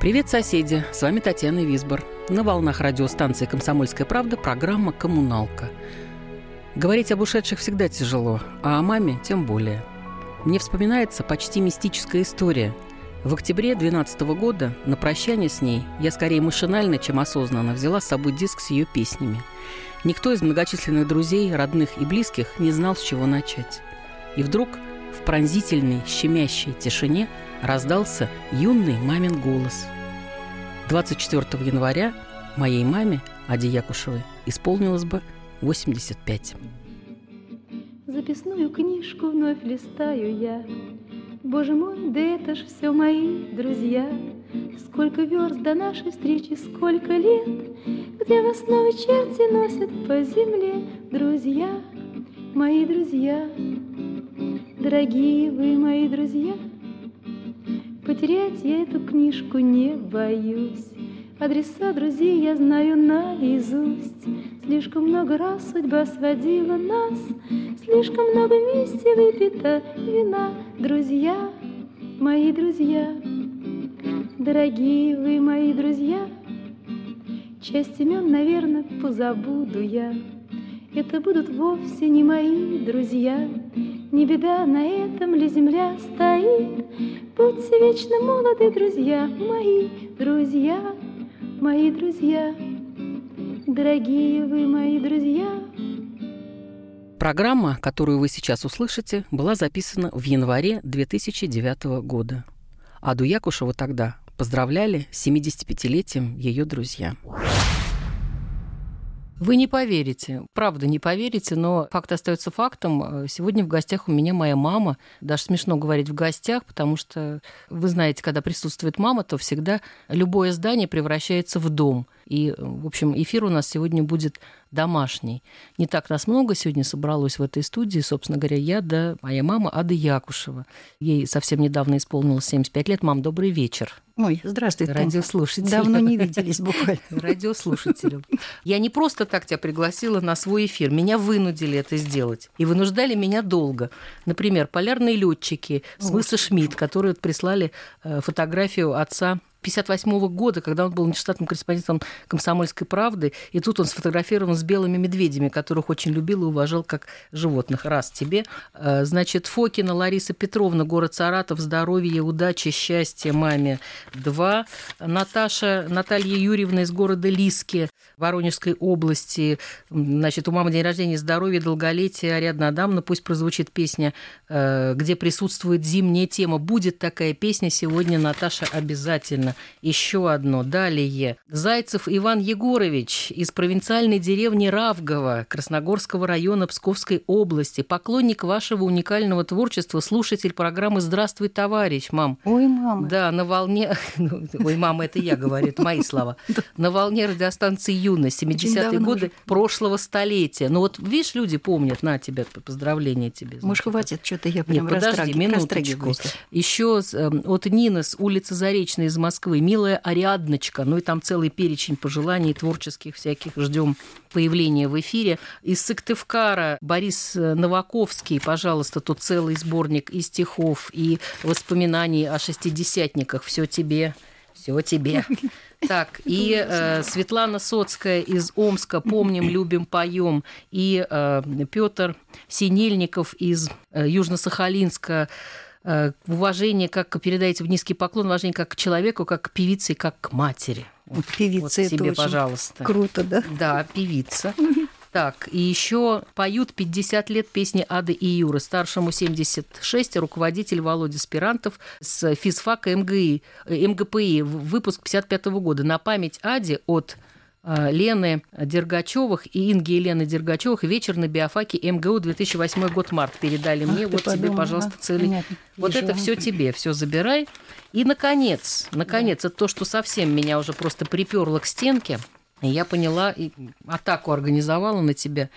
Привет, соседи! С вами Татьяна Висбор. На волнах радиостанции «Комсомольская правда» программа «Коммуналка». Говорить об ушедших всегда тяжело, а о маме тем более. Мне вспоминается почти мистическая история. В октябре 2012 года на прощание с ней я скорее машинально, чем осознанно взяла с собой диск с ее песнями. Никто из многочисленных друзей, родных и близких не знал, с чего начать. И вдруг в пронзительной, щемящей тишине раздался юный мамин голос. 24 января моей маме, Аде Якушевой, исполнилось бы 85. Записную книжку вновь листаю я. Боже мой, да это ж все мои друзья. Сколько верст до нашей встречи, сколько лет, Где в основе черти носят по земле Друзья, мои друзья, Дорогие вы мои друзья, Потерять я эту книжку не боюсь. Адреса друзей я знаю наизусть. Слишком много раз судьба сводила нас, Слишком много вместе выпито вина. Друзья, мои друзья, Дорогие вы мои друзья, Часть имен, наверное, позабуду я. Это будут вовсе не мои друзья, Не беда, на этом ли земля стоит. Будьте вечно молоды, друзья, мои друзья, мои друзья, Дорогие вы мои друзья, Программа, которую вы сейчас услышите, была записана в январе 2009 года. Аду Якушеву тогда поздравляли с 75-летием ее друзья. Вы не поверите, правда не поверите, но факт остается фактом. Сегодня в гостях у меня моя мама. Даже смешно говорить в гостях, потому что вы знаете, когда присутствует мама, то всегда любое здание превращается в дом. И, в общем, эфир у нас сегодня будет домашний. Не так нас много сегодня собралось в этой студии. Собственно говоря, я, да, моя мама Ада Якушева. Ей совсем недавно исполнилось 75 лет. Мам, добрый вечер. Ой, здравствуй, радиослушатели. Давно не виделись буквально. Радиослушатели. Я не просто так тебя пригласила на свой эфир. Меня вынудили это сделать. И вынуждали меня долго. Например, полярные летчики с мыса Шмидт, которые прислали э, фотографию отца 1958 года, когда он был нештатным корреспондентом «Комсомольской правды», и тут он сфотографирован с белыми медведями, которых очень любил и уважал как животных. Раз тебе. Э, значит, Фокина Лариса Петровна, город Саратов, здоровья, удачи, счастья маме. Два. Наташа Наталья Юрьевна из города Лиски, Воронежской области. Значит, у мамы день рождения, здоровья, долголетия. Ариадна Адамовна, пусть прозвучит песня, э, где присутствует зимняя тема. Будет такая песня сегодня, Наташа, обязательно еще одно. Далее. Зайцев Иван Егорович из провинциальной деревни Равгово Красногорского района Псковской области. Поклонник вашего уникального творчества, слушатель программы «Здравствуй, товарищ», мам. Ой, мама. Да, на волне... Ой, мама, это я говорю, это мои слова. На волне радиостанции «Юность», 70-е годы прошлого столетия. Ну вот, видишь, люди помнят, на тебя, поздравления тебе. Может, хватит, что-то я прям Нет, подожди, минуточку. Еще от Нины с улицы Заречной из Москвы Москвы, милая Ариадночка, ну и там целый перечень пожеланий творческих всяких, ждем появления в эфире. Из Сыктывкара Борис Новаковский, пожалуйста, тут целый сборник и стихов, и воспоминаний о шестидесятниках. Все тебе, все тебе. Так, и э, Светлана Соцкая из Омска «Помним, любим, поем», и э, Петр Синельников из э, Южно-Сахалинска Э, уважение, как передаете в низкий поклон, уважение как к человеку, как к певице и как к матери. Вот, певица вот это пожалуйста. Круто, да? Да, певица. Так, и еще поют 50 лет песни Ады и Юры. Старшему 76, руководитель Володя Спирантов с физфака МГИ, МГПИ, выпуск 55 -го года. На память Ади от э, Лены Дергачевых и Инги Елены Дергачевых «Вечер на биофаке МГУ 2008 год март» передали Ах мне. Вот тебе, подумала, пожалуйста, целый. понятно. Вот Вижу. это все тебе, все забирай. И, наконец, наконец, это то, что совсем меня уже просто приперло к стенке. И я поняла и атаку организовала на тебя.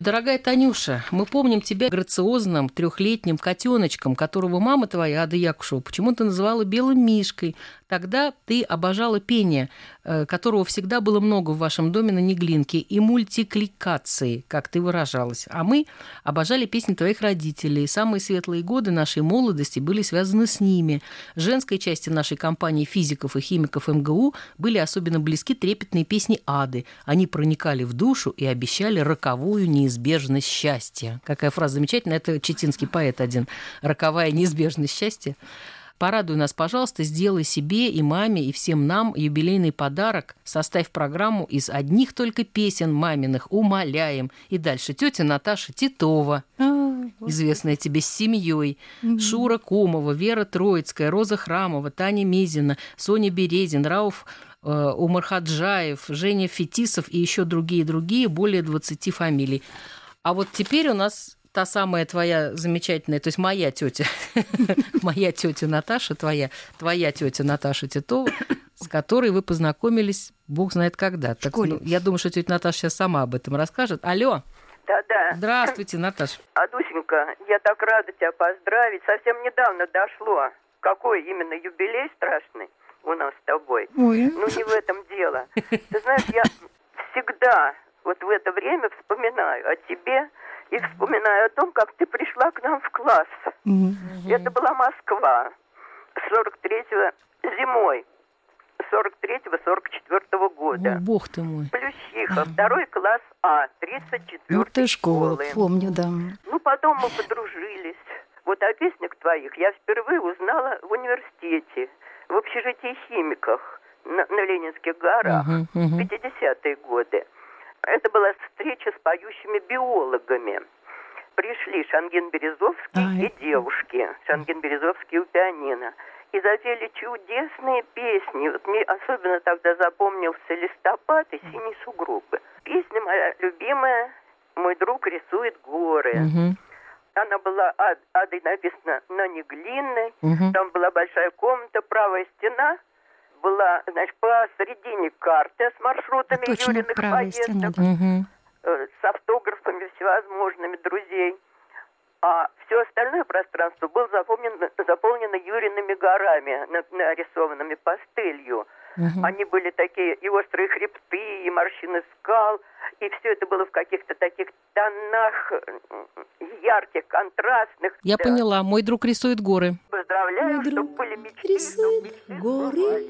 Дорогая Танюша, мы помним тебя грациозным трехлетним котеночком, которого мама твоя, Ада Якушева, почему-то называла белым мишкой. Тогда ты обожала пение, э, которого всегда было много в вашем доме на Неглинке, и мультикликации, как ты выражалась. А мы обожали песни твоих родителей. Самые светлые годы нашей молодости были связаны с ними. Женской части нашей компании физиков и химиков МГУ были особенно близки трепетные песни Ады. Они проникали в душу и обещали роковую неизбежность счастья. Какая фраза замечательная. Это читинский поэт один. Роковая неизбежность счастья. Порадуй нас, пожалуйста, сделай себе и маме, и всем нам юбилейный подарок. Составь программу из одних только песен маминых. Умоляем. И дальше тетя Наташа Титова, А, известная тебе с семьей, Шура Комова, Вера Троицкая, Роза Храмова, Таня Мизина, Соня Березин, Рауф э, Умархаджаев, Женя Фетисов и еще другие-другие, более 20 фамилий. А вот теперь у нас та самая твоя замечательная, то есть моя тетя, моя тетя Наташа, твоя, твоя тетя Наташа Титова, с которой вы познакомились, бог знает когда. Так, ну, я думаю, что тетя Наташа сейчас сама об этом расскажет. Алло, Да-да. здравствуйте, Наташа. Адусенька, я так рада тебя поздравить. Совсем недавно дошло. Какой именно юбилей страшный у нас с тобой. Ой, Ну, не в этом дело. Ты знаешь, я всегда вот в это время вспоминаю о тебе и вспоминаю о том, как ты пришла к нам в класс. м, Это была Москва. 43-го зимой. 43-44 года. О, бог ты мой. Плющиха, второй класс А, 34 ну ты школа, школы. помню, да. Ну, потом мы подружились. Вот о песнях твоих я впервые узнала в университете, в общежитии химиках на, на Ленинских горах мгм. 50-е годы. Это была встреча с поющими биологами. Пришли Шангин Березовский Ай. и девушки. Шангин Березовский у пианино. И запели чудесные песни. Вот мне особенно тогда запомнился «Листопад» и «Синие сугробы». Песня моя любимая «Мой друг рисует горы». Мгм, Она была ад- адой написана на Неглинной. мгм. Там была большая комната, правая стена была, значит, посередине карта с маршрутами Точно, Юриных правая стена, поездок, да. Мгм. Э, с автографами всевозможными друзей. А все остальное пространство было заполнено, заполнено Юриными горами, на- нарисованными пастелью. Мгм. Они были такие и острые хребты, и морщины скал, и все это было в каких-то таких тонах ярких, контрастных. Я Да. поняла, мой друг рисует горы. Поздравляю, Мой чтобы друг были мечты, рисует мечты горы.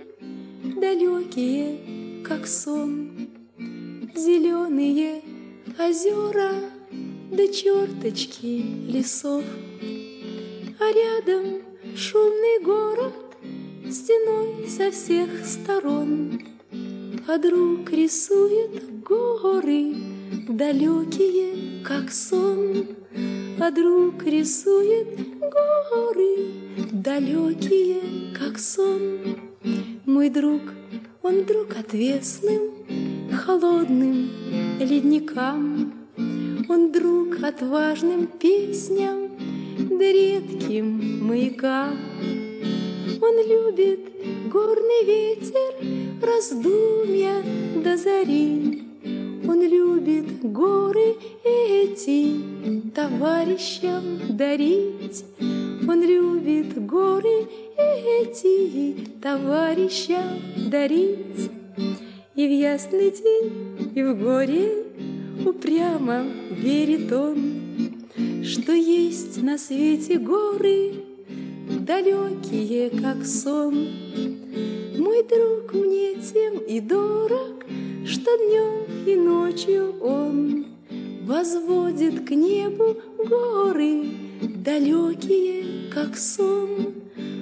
далекие, как сон, Зеленые озера, да черточки лесов. А рядом шумный город, стеной со всех сторон. А друг рисует горы, далекие, как сон. А друг рисует горы, далекие, как сон. Мой друг, он друг отвесным, холодным ледникам. Он друг отважным песням, да редким маякам. Он любит горный ветер, раздумья до зари. Он любит горы эти товарищам дарить. Он любит горы эти товарищам дарить. И в ясный день, и в горе упрямо верит он, Что есть на свете горы, далекие, как сон. Мой друг мне тем и дорог, что днем и ночью он Возводит к небу горы, далекие, как сон.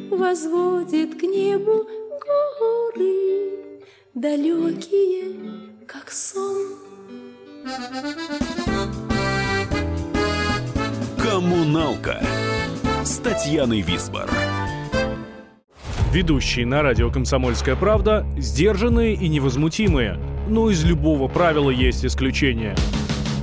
Возводит к небу горы, далекие, как сон. «Коммуналка» с Татьяной Висбор. Ведущие на радио «Комсомольская правда» сдержанные и невозмутимые. Ну, из любого правила есть исключение.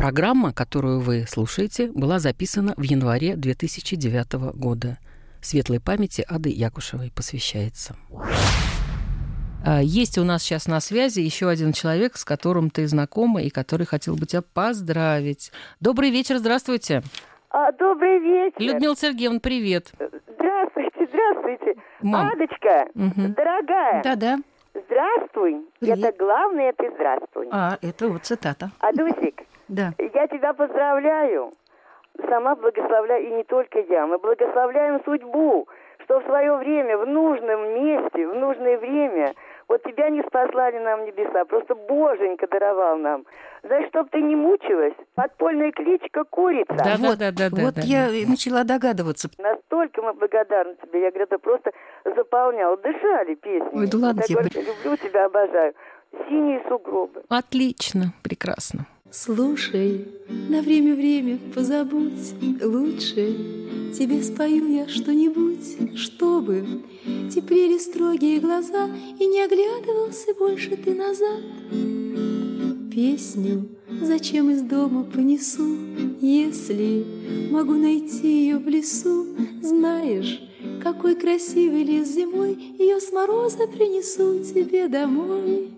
Программа, которую вы слушаете, была записана в январе 2009 года. Светлой памяти Ады Якушевой посвящается. А, Есть у нас сейчас на связи еще один человек, с которым ты знакома и который хотел бы тебя поздравить. Добрый вечер, здравствуйте. А, добрый вечер. Людмила Сергеевна, привет. Здравствуйте, здравствуйте. Мам. Адочка, Мгм. дорогая, Да-да. здравствуй. Привет. Это главное, ты здравствуй. А, это вот цитата. Адусик, Да. я тебя поздравляю. Сама благословляю, и не только я. Мы благословляем судьбу, что в свое время, в нужном месте, в нужное время, вот тебя не спаслали нам небеса, просто Боженька даровал нам. Знаешь, чтоб ты не мучилась, подпольная кличка Курица. Да, вот, да, да, да, вот да, я и начала догадываться. Настолько мы благодарны тебе. Я говорю, это просто заполнял. Дышали песни. Ой, да ладно Я тебе. говорю, люблю тебя, обожаю. Синие сугробы. Отлично, прекрасно. Слушай, на время-время позабудь Лучше. Тебе спою я что-нибудь Чтобы теплели строгие глаза И не оглядывался больше ты назад. Песню зачем из дома понесу Если могу найти ее в лесу? Знаешь, какой красивый лес зимой Ее с мороза принесу тебе домой.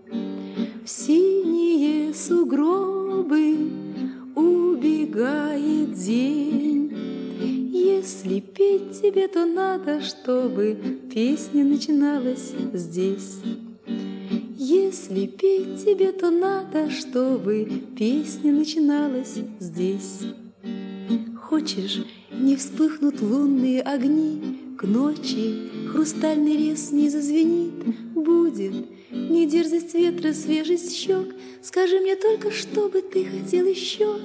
В синие сугробы убегает день. Если петь тебе, то надо, чтобы песня начиналась здесь. Если петь тебе, то надо, чтобы песня начиналась здесь. Хочешь, не вспыхнут лунные огни, К ночи хрустальный рез не зазвенит, Будет не дерзость ветра, свежесть щек, Скажи мне только, что бы ты хотел еще.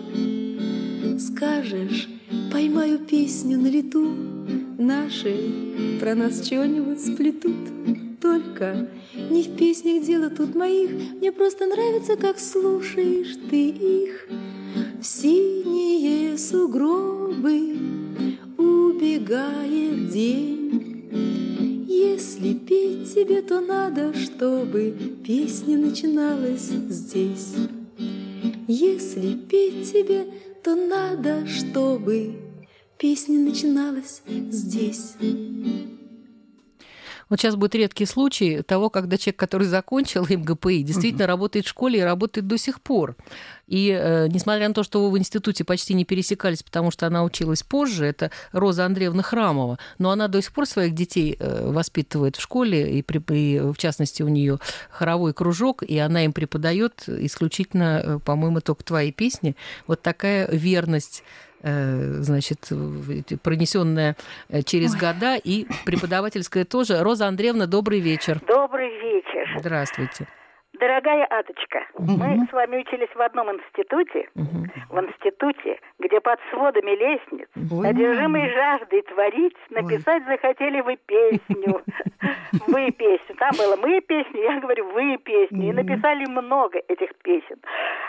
Скажешь, поймаю песню на лету, Наши про нас чего-нибудь сплетут. Только не в песнях дело тут моих, Мне просто нравится, как слушаешь ты их. В синие сугробы убегает день. Если петь тебе, то надо, чтобы песня начиналась здесь. Если петь тебе, то надо, чтобы песня начиналась здесь. Вот сейчас будет редкий случай того, когда человек, который закончил МГПИ, действительно работает в школе и работает до сих пор. И э, несмотря на то, что вы в институте почти не пересекались, потому что она училась позже, это Роза Андреевна Храмова, но она до сих пор своих детей э, воспитывает в школе, и, при, и в частности у нее хоровой кружок, и она им преподает исключительно, э, по-моему, только твои песни. Вот такая верность значит, в- пронесенная э, через года, и преподавательская тоже. Роза Андреевна, добрый вечер. Добрый вечер. Здравствуйте. Дорогая Адочка, мы с вами учились в одном институте, в институте, где под сводами лестниц, Ой, одержимые жаждой творить, написать захотели вы песню. Вы песню. Там было мы песню, я говорю вы песню. И написали много этих песен.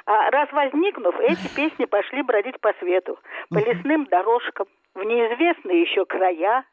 А раз возникнув, эти песни пошли бродить по свету, по лесным дорожкам, в неизвестные еще края,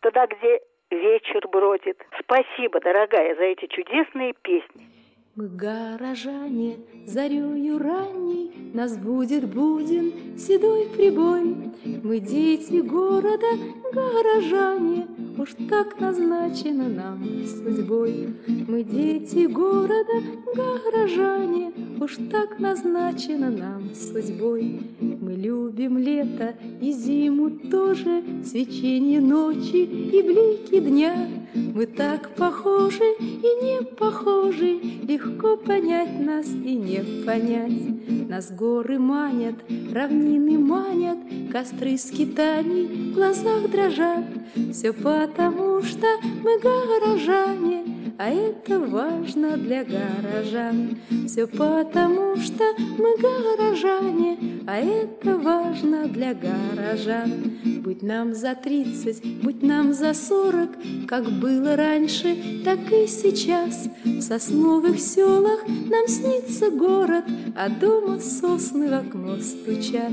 туда, где вечер бродит. Спасибо, дорогая, за эти чудесные песни. Мы горожане, зарею ранней Нас будет буден седой прибой. Мы дети города, горожане, Уж так назначено нам судьбой. Мы дети города, горожане, Уж так назначено нам судьбой. Мы любим лето и зиму тоже, Свечение ночи и блики дня. Мы так похожи и не похожи, Легко понять нас и не понять. Нас горы манят, равнины манят, Костры скитаний в глазах дрожат. Все потому, что мы горожане, а это важно для горожан. Все потому, что мы горожане, а это важно для горожан. Будь нам за тридцать, будь нам за сорок, как было раньше, так и сейчас. В сосновых селах нам снится город, а дома сосны в окно стучат.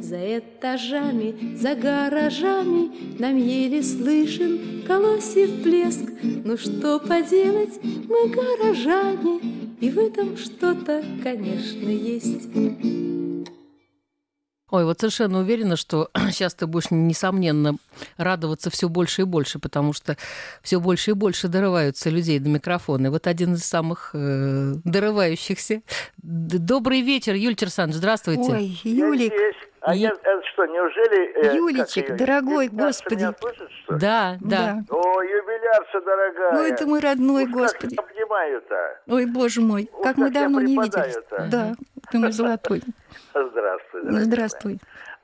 За этажами, за гаражами нам еле слышен колосьев плеск. Ну что поделать, мы горожане, и в этом что-то, конечно, есть. Ой, вот совершенно уверена, что сейчас ты будешь, несомненно, радоваться все больше и больше, потому что все больше и больше дорываются людей до микрофона. И вот один из самых э, дорывающихся. Добрый вечер, Юль Терсан, здравствуйте. Ой, Юлик. А я, это что, неужели... Э, Юлечек, дорогой, господи. Меня слышит, что ли? Да, да, Да. О, юбилярша дорогая. Ну, это мой родной, Уж господи. Как обнимаю-то. Ой, боже мой, Ух, как мы как я давно не виделись. Да, ты мой золотой. Здравствуй, Ну, дорогая здравствуй.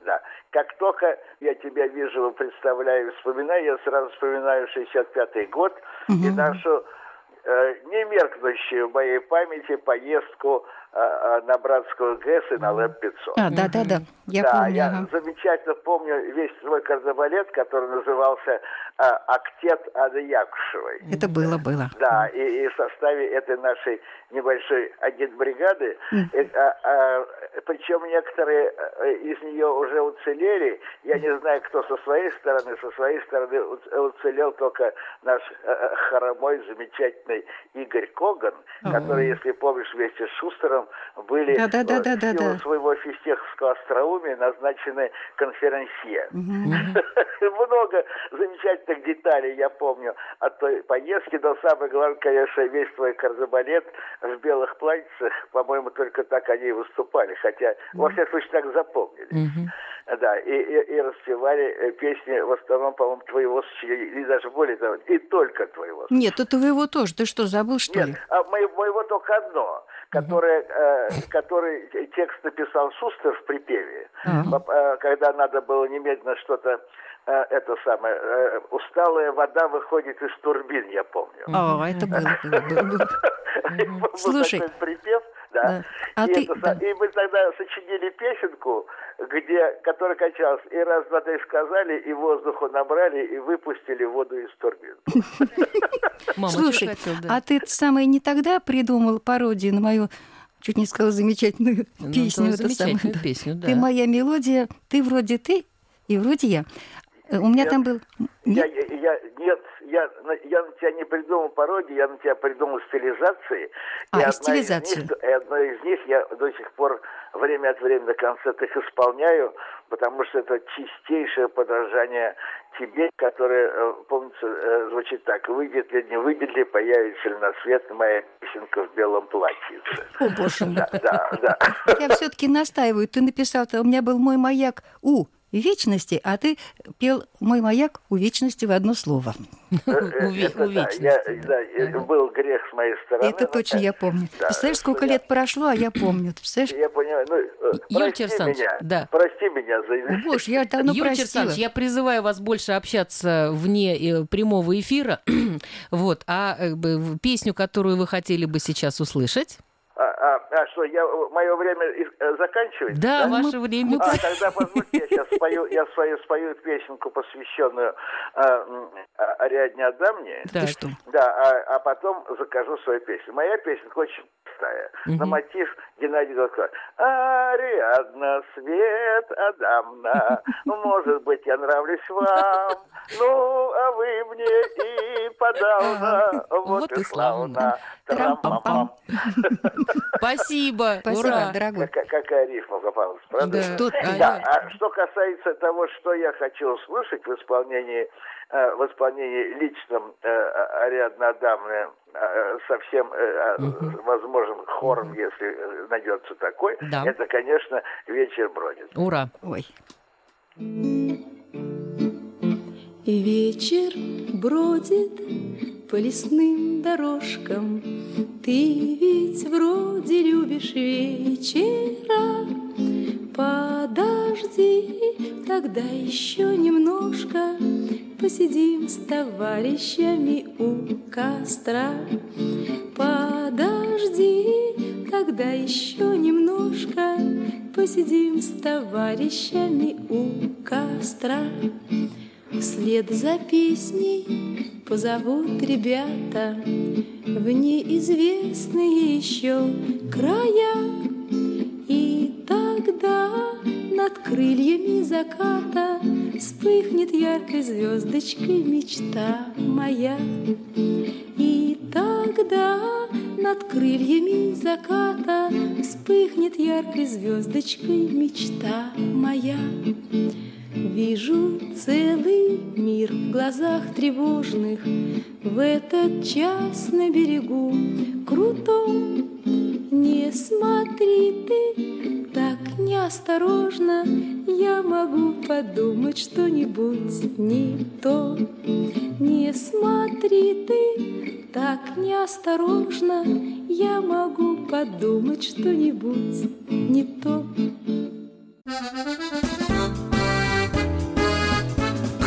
Да. Как только я тебя вижу, представляю, вспоминаю, я сразу вспоминаю 65-й год и нашу э, не меркнущую в моей памяти поездку э, э, на Братскую ГЭС и на ЛЭП-500. А, да, да, да, я да, помню. я ага. замечательно помню весь свой кардебалет, который назывался э, «Актет Ады Якушевой». Это было, было. Да, и, и в составе этой нашей небольшой агентбригады, э, а, а, причем некоторые из нее уже уцелели, я не знаю, кто со своей стороны, со своей стороны уц- уцелел только наш э, хоромой замечательный Игорь Коган, который, если помнишь, вместе с Шустером были Да-да-да-да-да-да. э, в силу своего фистеховского остроумия назначены конферансье. Много замечательных деталей я помню от той поездки, но самое главное, конечно, весь твой кардебалет в белых платьицах, по-моему, только так они и выступали, хотя, во всяком случае, так запомнили. Да, и, и, и распевали э, песни в основном, по-моему, твоего сочинения, или даже более того, и только твоего Нет, это твоего тоже. Ты что, забыл, что нет, ли? а моего, моего только одно, которое, э, который текст написал Шустер в припеве, э, когда надо было немедленно что-то, э, это самое, э, усталая вода выходит из турбин, я помню. А, это было. Был Слушай. припев, да. Да. А и, ты- это да. и мы тогда сочинили песенку, где, которая кончалась, и раз, два, три сказали, и воздуху набрали, и выпустили воду из турбин. Мама, Слушай, а ты самое не тогда придумал пародию на мою, чуть не сказала, замечательную Ну, песню. самую, замечательную песню, да. Ты моя мелодия, ты вроде ты и вроде я. Э, У меня Нет. там был... Я, я, я- нет, я, на- я на тебя не придумал пародии, я на тебя придумал стилизации. А, и и одна стилизацию. Из них, и одна из них я до сих пор время от времени на концертах исполняю, потому что это чистейшее подражание тебе, которое, э, помнится, э, звучит так. Выйдет ли, не выйдет ли, появится ли на свет моя песенка в белом платьице. О, боже мой. Да, да, да. Я все-таки настаиваю. Ты написал, у меня был мой маяк у вечности, а ты пел мой маяк у вечности в одно слово. Да, э, был грех с моей стороны. Это но точно я помню. Представляешь, сколько лет прошло, а я помню. Представляешь? Я понимаю. Ну, э, Юрий прости Александрович, меня. да. Прости меня за Боже, я давно простила. Я призываю вас больше общаться вне э, прямого эфира. вот, а э, песню, которую вы хотели бы сейчас услышать? А, а, а что, я мое время э, заканчивается? Да, ваше время. А, тогда позвольте, я сейчас спою, я свою спою песенку, посвященную э, м, а- Ариадне Адамне. Ты что? Да, а, а потом закажу свою песню. Моя песенка очень простая. На мотив Геннадия Головко. Ариадна, Свет, Адамна, ну, может быть, я нравлюсь вам, ну, а вы мне и подавно, вот, Вот и славно. Трам-пам-пам. Спасибо. Ура. дорогой. Какая, какая рифма попалась, правда? Да. Что ты? Да, а что касается того, что я хочу услышать в исполнении, в исполнении личном э, Ариадны Адамны э, со всем э, э, возможным хором, если э, найдется такой, Да. это, конечно, вечер бродит. Ура. Ой. Вечер бродит по лесным дорожкам. Ты ведь вроде любишь вечера. Подожди, тогда еще немножко Посидим с товарищами у костра. Подожди, тогда еще немножко Посидим с товарищами у костра. Вслед за песней позовут ребята В неизвестные еще края И тогда над крыльями заката Вспыхнет яркой звездочкой мечта моя. И тогда над крыльями заката Вспыхнет яркой звездочкой мечта моя. Вижу целый мир в глазах тревожных В этот час на берегу крутом. Не смотри ты так неосторожно, Я могу подумать что-нибудь не то. Не смотри ты так неосторожно, Я могу подумать что-нибудь не то.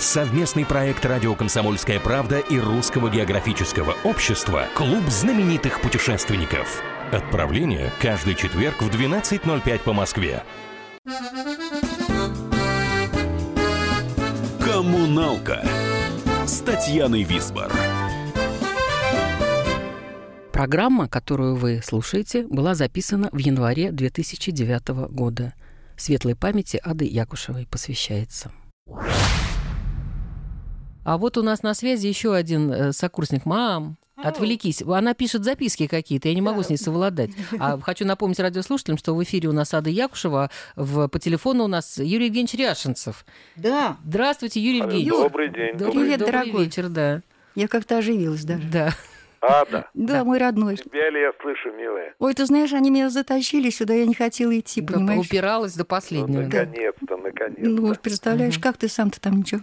Совместный проект «Радио Комсомольская правда» и Русского географического общества «Клуб знаменитых путешественников». Отправление каждый четверг в 12.05 по Москве. Коммуналка с Татьяной Висбор. Программа, которую вы слушаете, была записана в январе 2009 года. Светлой памяти Ады Якушевой посвящается. А вот у нас на связи еще один э, сокурсник. Мам, Отвлекись. Она пишет записки какие-то, я не могу с ней совладать. А хочу напомнить радиослушателям, что в эфире у нас Ада Якушева, в, по телефону у нас Юрий Евгеньевич Ряшенцев. Да. Здравствуйте, Юрий Евгеньевич. Добрый день. Добрый, Привет, добрый дорогой. вечер, да. Я как-то оживилась даже. Да. Ада, Да, мой родной. тебя ли я слышу, милая? Ой, ты знаешь, они меня затащили сюда, я не хотела идти, понимаешь? Упиралась до последнего. да. Наконец-то, наконец-то. Ну, представляешь, как ты сам-то там ничего?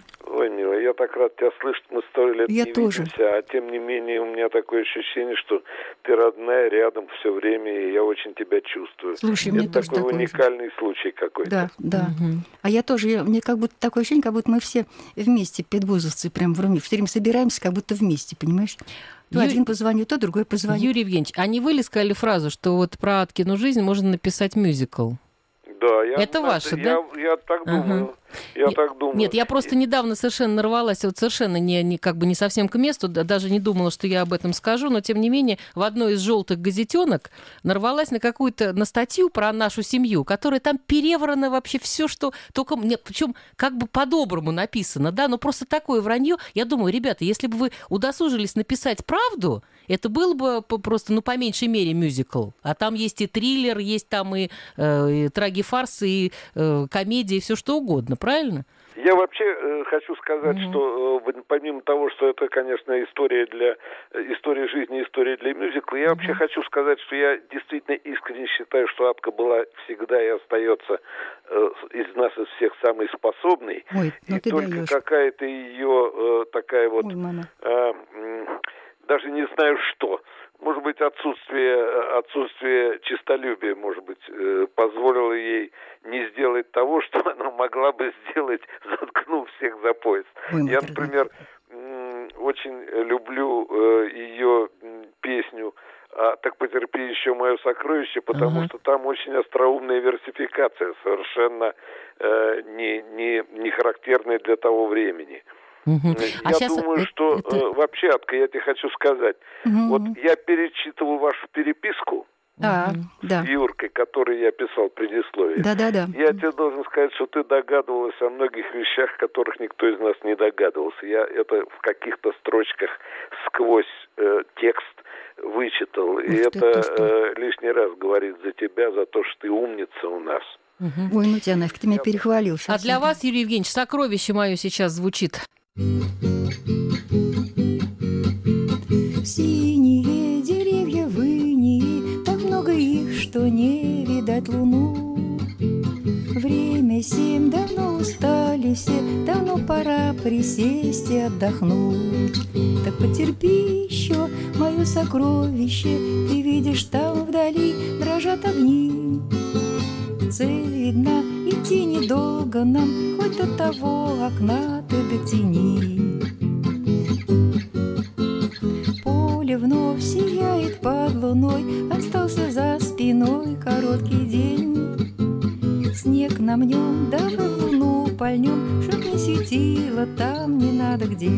Я так рад тебя слышать, мы сто лет Я не тоже. видимся, а тем не менее у меня такое ощущение, что ты родная рядом все время, и я очень тебя чувствую. Слушай, Это мне тоже такой такое же. уникальный случай какой-то. Да, да. А я тоже, я- мне как будто такое ощущение, как будто мы все вместе, педвузовцы, прям в Руме, все время собираемся, как будто вместе, понимаешь? То Ю- один позвонит, то другой позвонит. Юрий Евгеньевич, а не вы ли сказали фразу, что вот про Аткину жизнь можно написать мюзикл? Да, я, Это ваше, я, Я так Ага. Я Нет, так думаю. Нет, я просто недавно совершенно нарвалась, вот совершенно не, не как бы не совсем к месту, да- даже не думала, что я об этом скажу, но тем не менее в одной из желтых газетенок нарвалась на какую-то на статью про нашу семью, которая там переврано вообще все, что только мне, причем как бы по-доброму написано, да, но просто такое вранье. Я думаю, ребята, если бы вы удосужились написать правду, это был бы просто, ну, по меньшей мере мюзикл. А там есть и триллер, есть там и, э, и трагифарс, и э, комедия, и все что угодно, правильно? Я вообще э, хочу сказать, что э, помимо того, что это, конечно, история для э, история жизни, история для мюзикла, я вообще хочу сказать, что я действительно искренне считаю, что Атка была всегда и остается э, из нас из всех самой способной. Ой, ну и ты только даешь. какая-то ее э, такая вот Ой, мама. э, даже не знаю что. Может быть, отсутствие, отсутствие честолюбия, может быть, э, позволило ей не сделать того, что она могла бы сделать, заткнув всех за пояс. Ой, Я, например, очень люблю э, ее песню а, «Так потерпи еще мое сокровище», потому Ага. что там очень остроумная версификация, совершенно э, не, не, не характерная для того времени. Э, А я щас думаю, это- что это- э, вообще, Атка, я тебе хочу сказать. Мгм, Вот я перечитывал вашу переписку Да, да. с Юркой, которую я писал в предисловии. Да-да-да. Я тебе должен сказать, что ты догадывалась о многих вещах, которых никто из нас не догадывался. Я это в каких-то строчках сквозь э, текст вычитал. И Ух ты, это э, лишний раз говорит за тебя, за то, что ты умница у нас. Ой, ну тебя нафиг, ты меня перехвалил сейчас. А для вас, Юрий Евгеньевич, сокровище мое сейчас звучит. Синие деревья вынии, так много их, что не видать луну. Время семь, давно устали все, давно пора присесть и отдохнуть. Так потерпи еще, мое сокровище, ты видишь там вдали дрожат огни. Цель видна, идти недолго нам, Хоть до того окна ты дотяни. Поле вновь сияет под луной, Остался за спиной короткий день. Снег на нем, давай луну пальнем, Чтоб не светило там не надо где.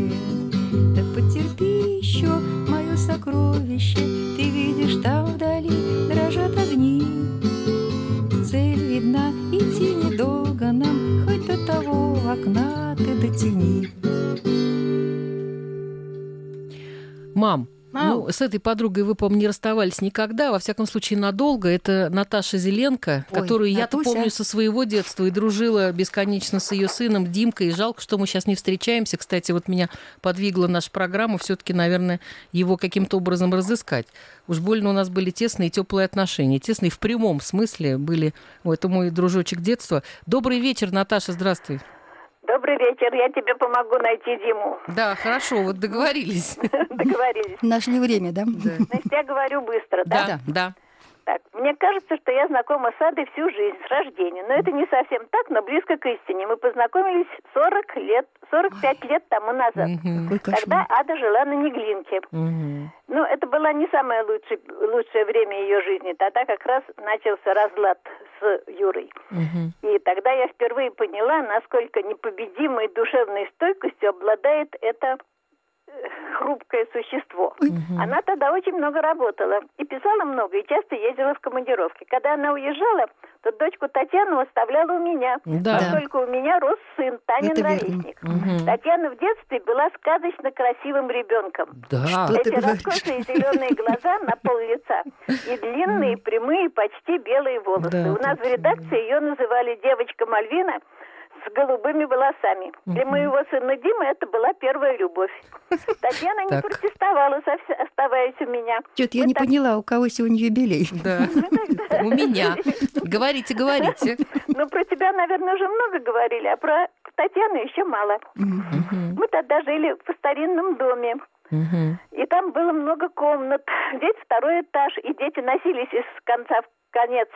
Так потерпи еще, мое сокровище, Ты видишь, там вдали дрожат огни. Цель видна, идти недолго нам, Хоть до того окна ты дотяни. Мам, ну, с этой подругой вы, по-моему, не расставались никогда, во всяком случае, надолго. Это Наташа Зеленко, Ой, которую я-то Натуся. помню со своего детства и дружила бесконечно с ее сыном Димкой. И жалко, что мы сейчас не встречаемся. Кстати, вот меня подвигла наша программа все-таки, наверное, его каким-то образом разыскать. Уж больно у нас были тесные теплые отношения. Тесные в прямом смысле были. О, это мой дружочек детства. Добрый вечер, Наташа, здравствуй. Добрый вечер, я тебе помогу найти Диму. Да, хорошо, вот договорились. Договорились. Нашли время, да? Значит, я говорю быстро, да? Да, да. Так, мне кажется, что я знакома с Адой всю жизнь, с рождения. Но это не совсем так, но близко к истине. Мы познакомились 40 лет, 45 лет тому назад. Кошмар. Тогда Ада жила на Неглинке. Ну, это было не самое лучшее, лучшее время ее жизни. Тогда как раз начался разлад с Юрой. И тогда я впервые поняла, насколько непобедимой душевной стойкостью обладает это э, хрупкое существо. Она тогда очень много работала и писала много, и часто ездила в командировки. Когда она уезжала, то дочку Татьяну оставляла у меня, Да. поскольку у меня рос сын, Танин Это ровесник. Мгм. Татьяна в детстве была сказочно красивым ребенком. Да. Что Эти раскосые зеленые глаза на пол лица и длинные, прямые, почти белые волосы. Да, У нас в редакции ее называли девочка Мальвина с голубыми волосами. Для моего сына Димы это была первая любовь. Татьяна не протестовала, оставаясь у меня. Чё-то я не поняла, у кого сегодня юбилей. Да. У меня. Говорите, говорите. Ну, про тебя, наверное, уже много говорили, а про Татьяну еще мало. Мы тогда жили в старинном доме. И там было много комнат. Здесь второй этаж, и дети носились из конца в конец,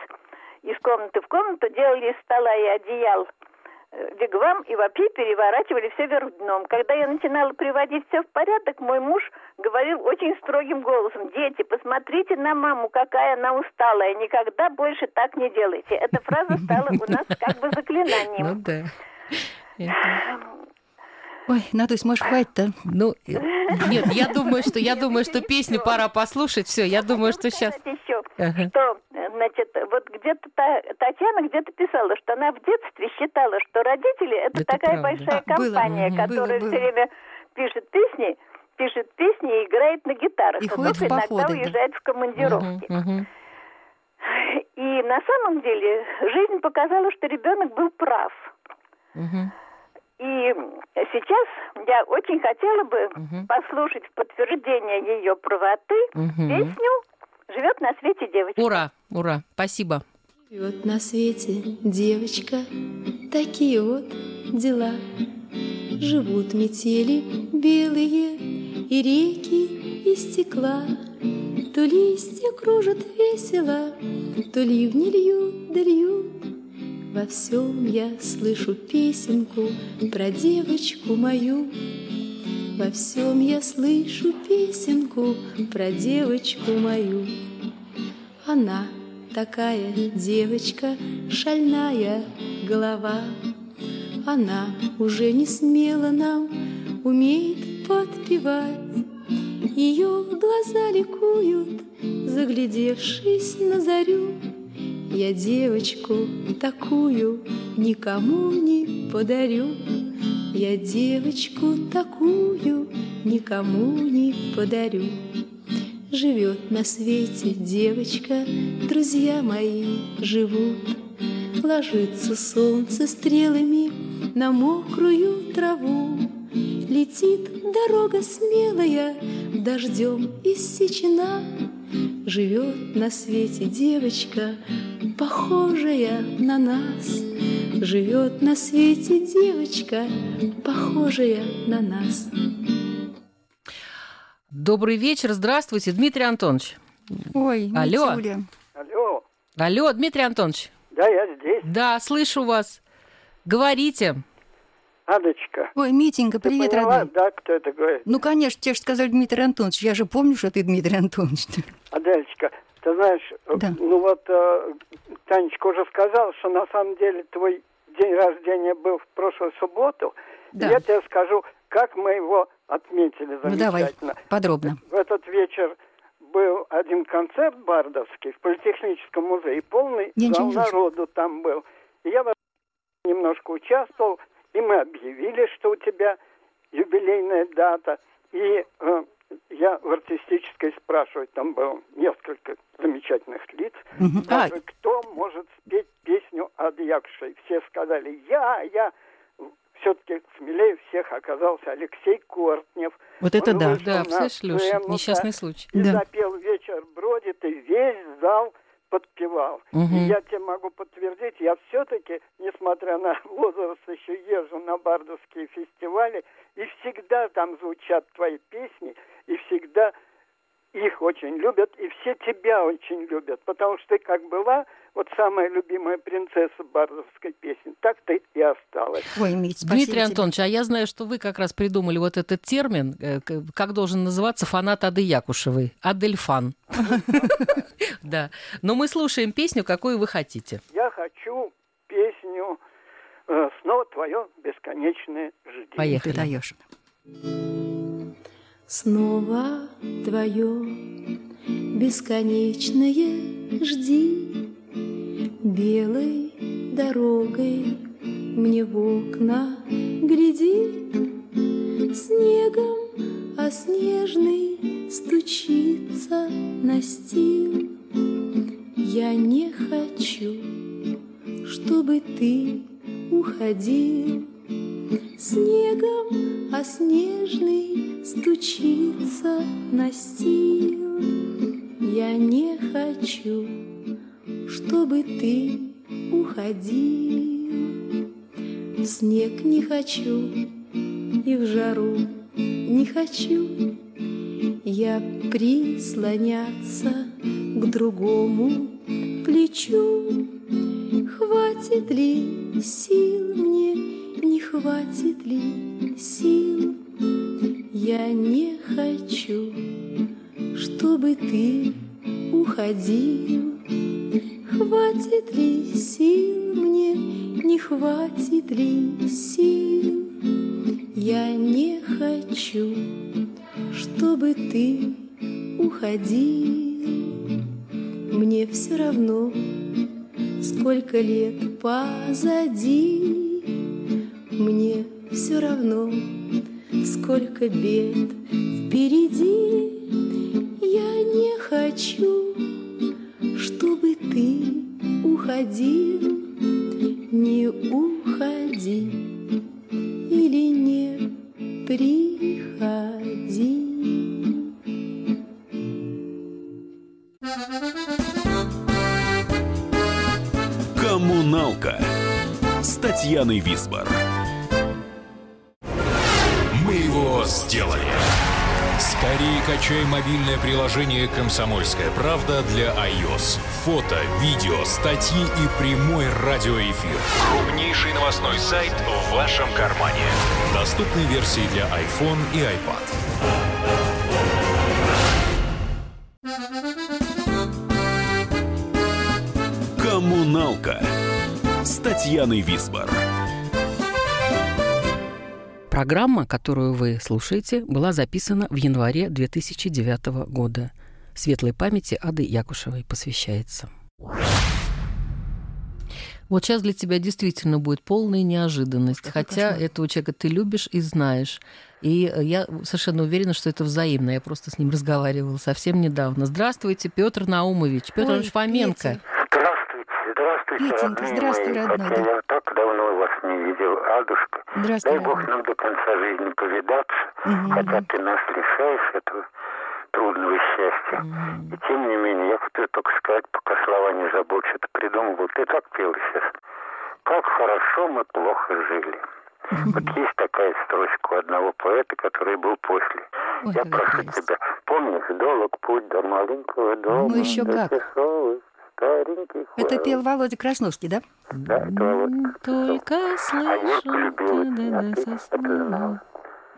из комнаты в комнату, делали из стола и одеял вигвам и вообще переворачивали все вверх дном. Когда я начинала приводить все в порядок, мой муж говорил очень строгим голосом, дети, посмотрите на маму, какая она усталая, никогда больше так не делайте. Эта фраза стала у нас как бы Ну заклинанием. да. Ой, Натусь, может, хватит-то? Ну, э, нет, я думаю, что я думаю, что песню пора послушать. Все, я думаю, что сейчас. Ага. что, значит, вот где-то та- Татьяна где-то писала, что она в детстве считала, что родители это, Это такая правда. большая А, компания, которая было, все время пишет песни, пишет песни и играет на гитарах. И но ходит в иногда походы, да. уезжает в командировки. И на самом деле жизнь показала, что ребенок был прав. Мгм. И сейчас я очень хотела бы послушать в подтверждение ее правоты Мгм. песню «Живет на свете девочка». Ура, ура, спасибо. Живет на свете девочка, такие вот дела. Живут метели белые и реки из стекла. То листья кружат весело, то ливни льют да льют. Во всем я слышу песенку про девочку мою. Во всем я слышу песенку про девочку мою. Она такая девочка, шальная голова. Она уже не смела нам умеет подпевать. Ее глаза ликуют, заглядевшись на зарю. Я девочку такую никому не подарю. Я девочку такую никому не подарю. Живет на свете девочка, друзья мои живут. Ложится солнце стрелами на мокрую траву. Летит дорога смелая, дождем иссечена. Живет на свете девочка, похожая на нас. Живет на свете девочка, похожая на нас. Добрый вечер, здравствуйте, Дмитрий Антонович. Ой, Алло. Митюля. Алло, Алло, Дмитрий Антонович. да, я здесь. Да, слышу вас. Говорите. Адочка. Ой, Митенька, Ты привет, поняла, родной. да, кто это говорит? Ну, конечно, тебе же сказали Дмитрий Антонович. Я же помню, что ты Дмитрий Антонович. Аделечка, ты знаешь, Да. ну вот э, Танечка уже сказала, что на самом деле твой день рождения был в прошлую субботу. Да. Я тебе скажу, как мы его отметили Ну, давай, замечательно. подробно. В этот вечер был один концерт бардовский в Политехническом музее, полный зал не слышу. народу там был. И я немножко участвовал, и мы объявили, что у тебя юбилейная дата. И э, я в артистической спрашиваю, там было несколько замечательных лиц. А, даже кто может спеть песню Ады Якушевой. Все сказали, я, я. Все-таки смелее всех оказался Алексей Кортнев. Вот это Он да. Да, представляешь, Леша, несчастный случай. И Да. запел «Вечер бродит», и весь зал подпевал. Мгм. И я тебе могу подтвердить, я все-таки, несмотря на возраст, еще езжу на бардовские фестивали, и всегда там звучат твои песни, и всегда их очень любят, и все тебя очень любят, потому что ты как была вот самая любимая принцесса бардовской песни, так ты и осталась. Ой, Мить, Дмитрий тебе. Антонович, а я знаю, что вы как раз придумали вот этот термин, э, как должен называться фанат Ады Якушевой. Адельфан. Да. Но мы слушаем песню, какую вы хотите. Я хочу песню э, «Снова твое бесконечное жди». Ты Поехали. даешь. Снова твое бесконечное жди Белой дорогой мне в окна гляди Снегом, а снежный стучится настил Я не хочу, чтобы ты уходил. Снегом, а снежный стучится настил. Я не хочу, чтобы ты уходил. В снег не хочу и в жару не хочу. Я прислоняться к другому плечу. Хватит ли сил мне, не хватит ли сил? Я не хочу, чтобы ты уходил. Хватит ли сил мне, не хватит ли сил? Я не хочу, чтобы ты уходил. Мне все равно, сколько лет позади. Мне все равно, сколько бед впереди. Я не хочу, чтобы ты уходил. Не уходи или не приходи. Коммуналка с Татьяной Висбор. Приложение «Комсомольская правда» для iOS. Фото, видео, статьи и прямой радиоэфир. Крупнейший новостной сайт в вашем кармане. Доступны версии для iPhone и iPad. Коммуналка с Татьяной Висбор. Программа, которую вы слушаете, была записана в январе 2009 года. Светлой памяти Ады Якушевой посвящается. Вот сейчас для тебя действительно будет полная неожиданность, хотя кошмар. этого человека ты любишь и знаешь. И э, я совершенно уверена, что это взаимно. Я просто с ним разговаривала совсем недавно. Здравствуйте, Петр Наумович. Петр Ой, Фоменко. Петя. Здравствуйте, здравствуйте, Петенька, здравствуй, мои. родной, Хотя да. я так давно вас не видел, Адушка. Здравствуй, Дай Бог родной. нам до конца жизни повидаться, Мгм. хотя ты нас лишаешь этого трудного счастья. И тем не менее, я хочу только сказать, пока слова не забудь, что ты придумывал. Ты так пел сейчас. Как хорошо мы плохо жили. Вот есть такая строчка у одного поэта, который был после. Ой, Я прошу прелесть. тебя, помнишь, долг путь до маленького дома. Ну, еще до как. Часовых стареньких Это ворот». пел Володя Красновский, да? Да, это Володя. Только А знала.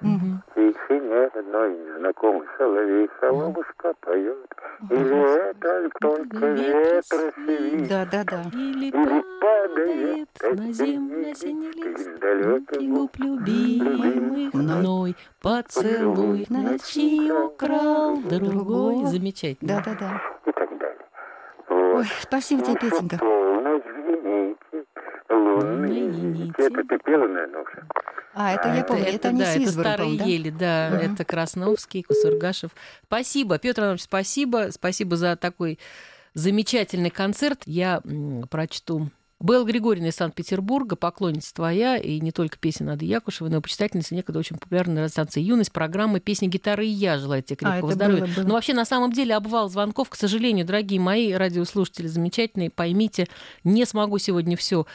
В тишине одной незнакомый соловей соловушка поет. Или это только ветер шевелит, Да, да, да. Или или падает на землю осенний лист, из далекого губ любимых мной поцелуй ночи украл другой. Замечательно. Да, да, да. и так далее. Ой, спасибо тебе, Петенька. Звените, лунные нити. Это? А, это я помню, это, не да, это Свисбор, старые по-моему, да? ели, да, Мгм. это Красновский, Кусургашев. Спасибо, Петр Иванович, спасибо, спасибо за такой замечательный концерт. Я прочту. Белла Григорьевна из Санкт-Петербурга, поклонница твоя, и не только песен Ады Якушевой, но и почитательница некогда очень популярной радиостанции «Юность» программы «Песни гитары и я». Желаю тебе крепкого это здоровья. было, было. Но вообще, на самом деле, обвал звонков, к сожалению, дорогие мои радиослушатели замечательные, поймите, не смогу сегодня все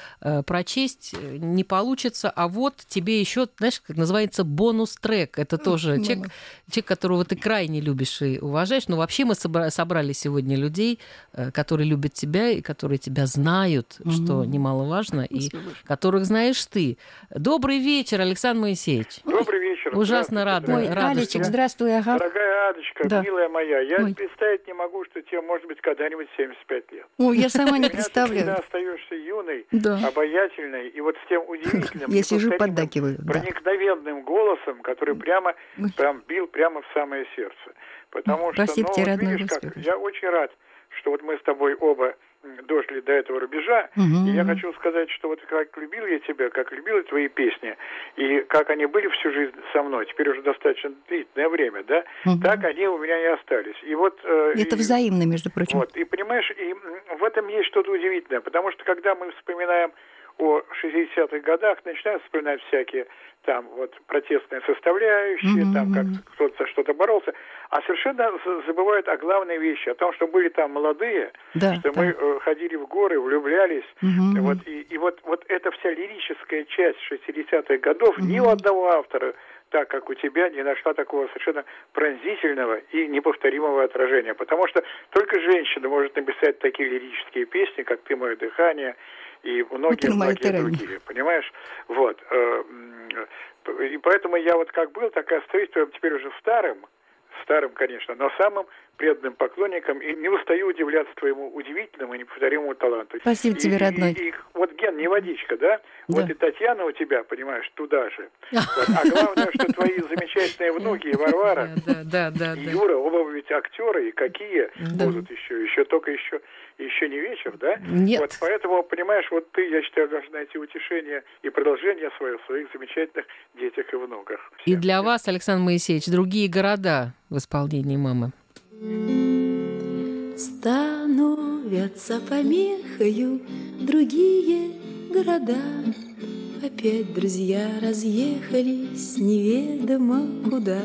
прочесть, э, не получится. А вот тебе еще, знаешь, как называется, бонус-трек. Это тоже мама. человек, человек, которого ты крайне любишь и уважаешь. Но вообще мы собра- собрали сегодня людей, э, которые любят тебя и которые тебя знают, что немаловажно, и которых знаешь ты. Добрый вечер, Александр Моисеевич. Добрый вечер. Ужасно рада. Ой, рада, Алечек, что- здравствуй, ага. Дорогая Адочка, Да. милая моя, я Ой. представить не могу, что тебе может быть когда-нибудь 75 лет. Ой, я сама не Понимаешь, ты представляю. остаешься юной, Да. обаязательной и вот с тем удивительным, Я сижу, поддакиваю. Да. проникновенным голосом, который прямо прям бил прямо в самое сердце. Потому что, Спасибо ну, тебе, вот родной, видишь, как, я очень рад, что вот мы с тобой оба м, дожили до этого рубежа. Мгм. И я хочу сказать, что вот как любил я тебя, как любил я твои песни, и как они были всю жизнь со мной, теперь уже достаточно длительное время, да, Мгм. так они у меня и остались. И вот... э, Это и- взаимно, между прочим. вот, и понимаешь, и в этом есть что-то удивительное, потому что когда мы вспоминаем о 60-х годах, начинаем вспоминать всякие там вот протестные составляющие, Мгм, там как кто-то за что-то боролся, а совершенно забывают о главной вещи, о том, что были там молодые, Да, что да. мы э, ходили в горы, влюблялись, Мгм, вот, и, и вот, вот эта вся лирическая часть 60-х годов ни у одного автора так как у тебя не нашла такого совершенно пронзительного и неповторимого отражения. Потому что только женщина может написать такие лирические песни, как «Ты мое дыхание» и многие, «Утро мое многие тирания». другие. Понимаешь? Вот. э, м, И поэтому я вот как был, так и остаюсь теперь уже старым, старым, конечно, но самым преданным поклонником и не устаю удивляться твоему удивительному и неповторимому таланту. Спасибо И- тебе, и- родной. И, вот ген не водичка, да? Вот Да. и Татьяна у тебя, понимаешь, туда же. Вот. А главное, что твои замечательные внуки и Варвара, Да, да, да, и. Юра, оба ведь актеры, и какие будут еще, еще только еще, еще не вечер, да? Нет. Вот поэтому, понимаешь, вот ты, я считаю, должна найти утешение и продолжение свое в своих замечательных детях и внуках. И для вас, Александр Моисеевич, другие города в исполнении мамы. Становятся помехою другие города. Опять друзья разъехались неведомо куда.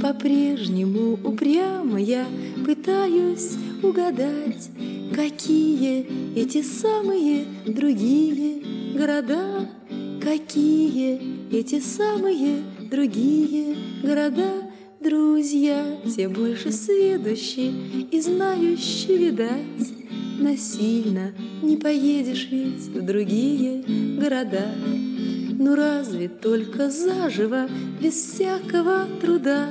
По-прежнему упрямо я пытаюсь угадать, Какие эти самые другие города, Какие эти самые другие города, Друзья, те больше сведущие и знающие, видать, Насильно не поедешь ведь в другие города. Ну разве только заживо, без всякого труда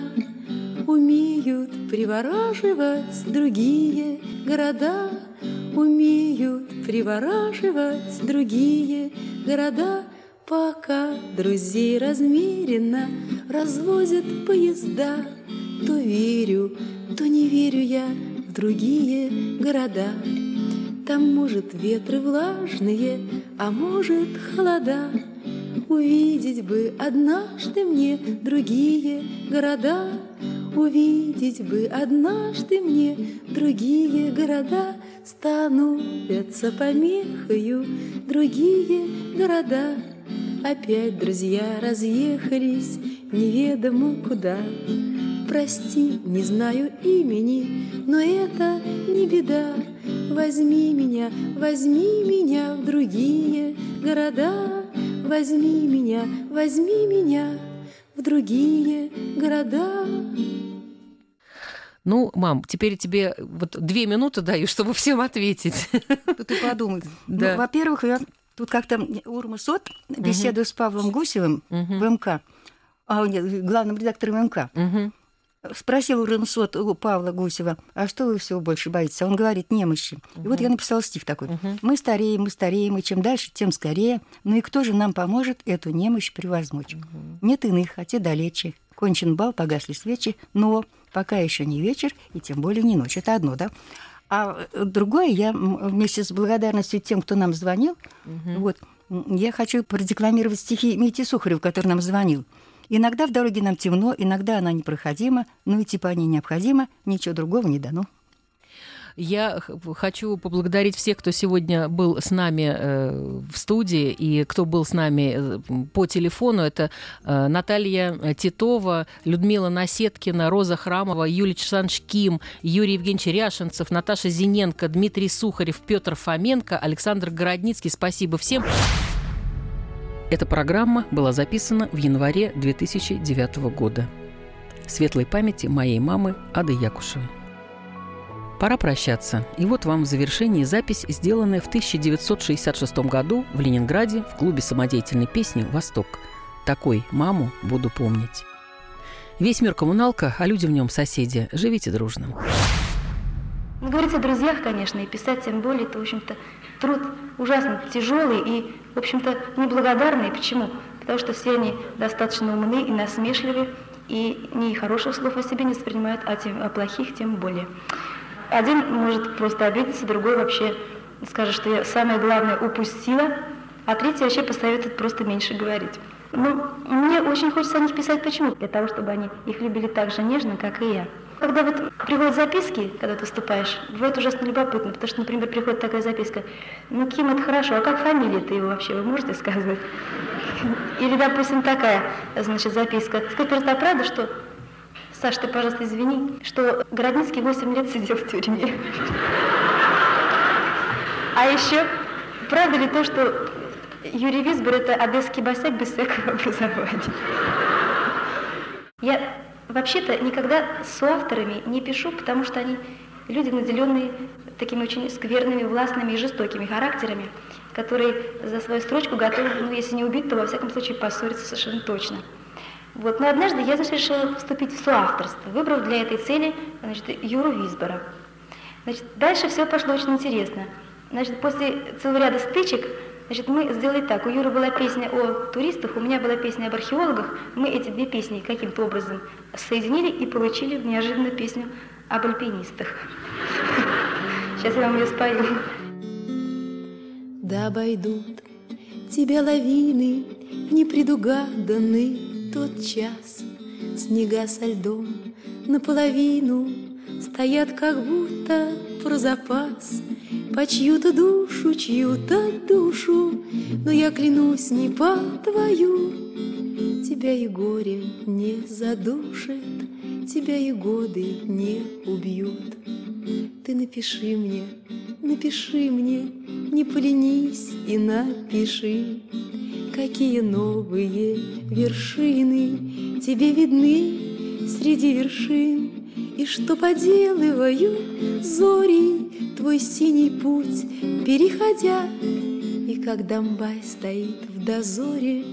Умеют привораживать другие города, Умеют привораживать другие города, Пока друзей размеренно развозят поезда, То верю, то не верю я в другие города. Там, может, ветры влажные, а может, холода. Увидеть бы однажды мне другие города, Увидеть бы однажды мне другие города, Становятся помехою другие города. Опять друзья разъехались неведомо куда. Прости, не знаю имени, но это не беда. Возьми меня, возьми меня в другие города. Возьми меня, возьми меня в другие города. Ну, мам, теперь тебе вот две минуты даю, чтобы всем ответить. Тут и подумать. Да. Ну, во-первых, я тут как-то Урмасот беседую с Павлом Гусевым в МК, а, нет, главным редактором МК. Спросил Урмасот у Павла Гусева, а что вы всего больше боитесь? А он говорит, немощи. И вот я написала стих такой. Мы стареем, мы стареем, и чем дальше, тем скорее. Ну и кто же нам поможет эту немощь превозмочь? Нет иных, а те далече. Кончен бал, погасли свечи, но пока еще не вечер, и тем более не ночь. Это одно, да? А э, другое, я вместе с благодарностью тем, кто нам звонил, вот, м, я хочу продекламировать стихи Мити Сухарев, который нам звонил. Иногда в дороге нам темно, иногда она непроходима, но идти по ней необходимо, ничего другого не дано. Я хочу поблагодарить всех, кто сегодня был с нами э, в студии и кто был с нами э, по телефону. Это э, Наталья Титова, Людмила Насеткина, Роза Храмова, Юлия Александрович Ким, Юрий Евгеньевич Ряшенцев, Наташа Зиненко, Дмитрий Сухарев, Петр Фоменко, Александр Городницкий. Спасибо всем. Эта программа была записана в январе 2009 года. Светлой памяти моей мамы Ады Якушевой. Пора прощаться. И вот вам в завершении запись, сделанная в 1966 году в Ленинграде в клубе самодеятельной песни «Восток». Такой маму буду помнить. Весь мир коммуналка, а люди в нем соседи. Живите дружно. Ну, говорить о друзьях, конечно, и писать тем более, это, в общем-то, труд ужасно тяжелый и, в общем-то, неблагодарный. Почему? Потому что все они достаточно умны и насмешливы, и ни хороших слов о себе не воспринимают, а, тем, а плохих тем более. Один может просто обидеться, другой вообще скажет, что я самое главное упустила, а третий вообще посоветует просто меньше говорить. Ну, мне очень хочется о них писать. Почему? Для того, чтобы они их любили так же нежно, как и я. Когда вот приходят записки, когда ты выступаешь, бывает ужасно любопытно, потому что, например, приходит такая записка, ну, Ким, это хорошо, а как фамилия-то его вообще, вы можете сказать? Или, допустим, такая, значит, записка. Скажи, просто правда, что Саш, ты, пожалуйста, извини, что Городницкий 8 лет сидел в тюрьме. А еще, правда ли то, что Юрий Висбор – это одесский босяк без всякого образования? Я вообще-то никогда с авторами не пишу, потому что они люди, наделенные такими очень скверными, властными и жестокими характерами, которые за свою строчку готовы, ну, если не убить, то, во всяком случае, поссориться совершенно точно. Вот. Но однажды я решила вступить в соавторство, выбрав для этой цели значит, Юру Висбора. Значит, дальше все пошло очень интересно. Значит, после целого ряда стычек значит, мы сделали так. У Юры была песня о туристах, у меня была песня об археологах. Мы эти две песни каким-то образом соединили и получили неожиданную песню об альпинистах. Сейчас я вам ее спою. Да обойдут тебя лавины в непредугаданный тот час. Снега со льдом наполовину стоят как будто про запас. По чью-то душу, чью-то душу, но я клянусь не по твою. Тебя и горе не задушит, тебя и годы не убьют. Ты напиши мне, напиши мне, не поленись и напиши, Какие новые вершины тебе видны среди вершин, И что поделывают зори твой синий путь переходя, И как Домбай стоит в дозоре,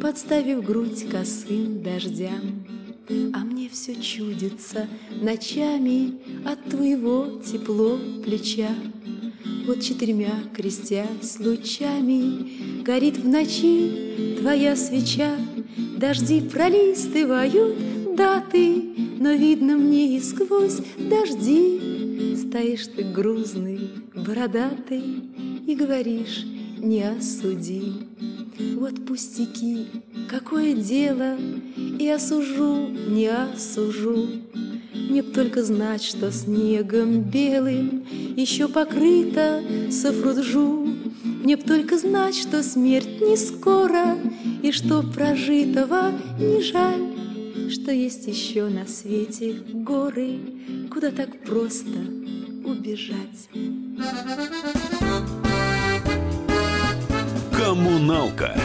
подставив грудь косым дождям. А мне все чудится ночами от твоего тепло плеча. Вот четырьмя крестясь лучами Горит в ночи твоя свеча. Дожди пролистывают даты, Но видно мне и сквозь дожди Стоишь ты грузный, бородатый И говоришь, не осуди. Вот пустяки, какое дело, И осужу, не осужу. Мне б только знать, что снегом белым Еще покрыто сафруджу. Мне б только знать, что смерть не скоро И что прожитого не жаль. что есть еще на свете горы, куда так просто убежать. Коммуналка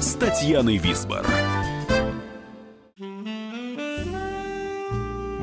с Татьяной Висбор.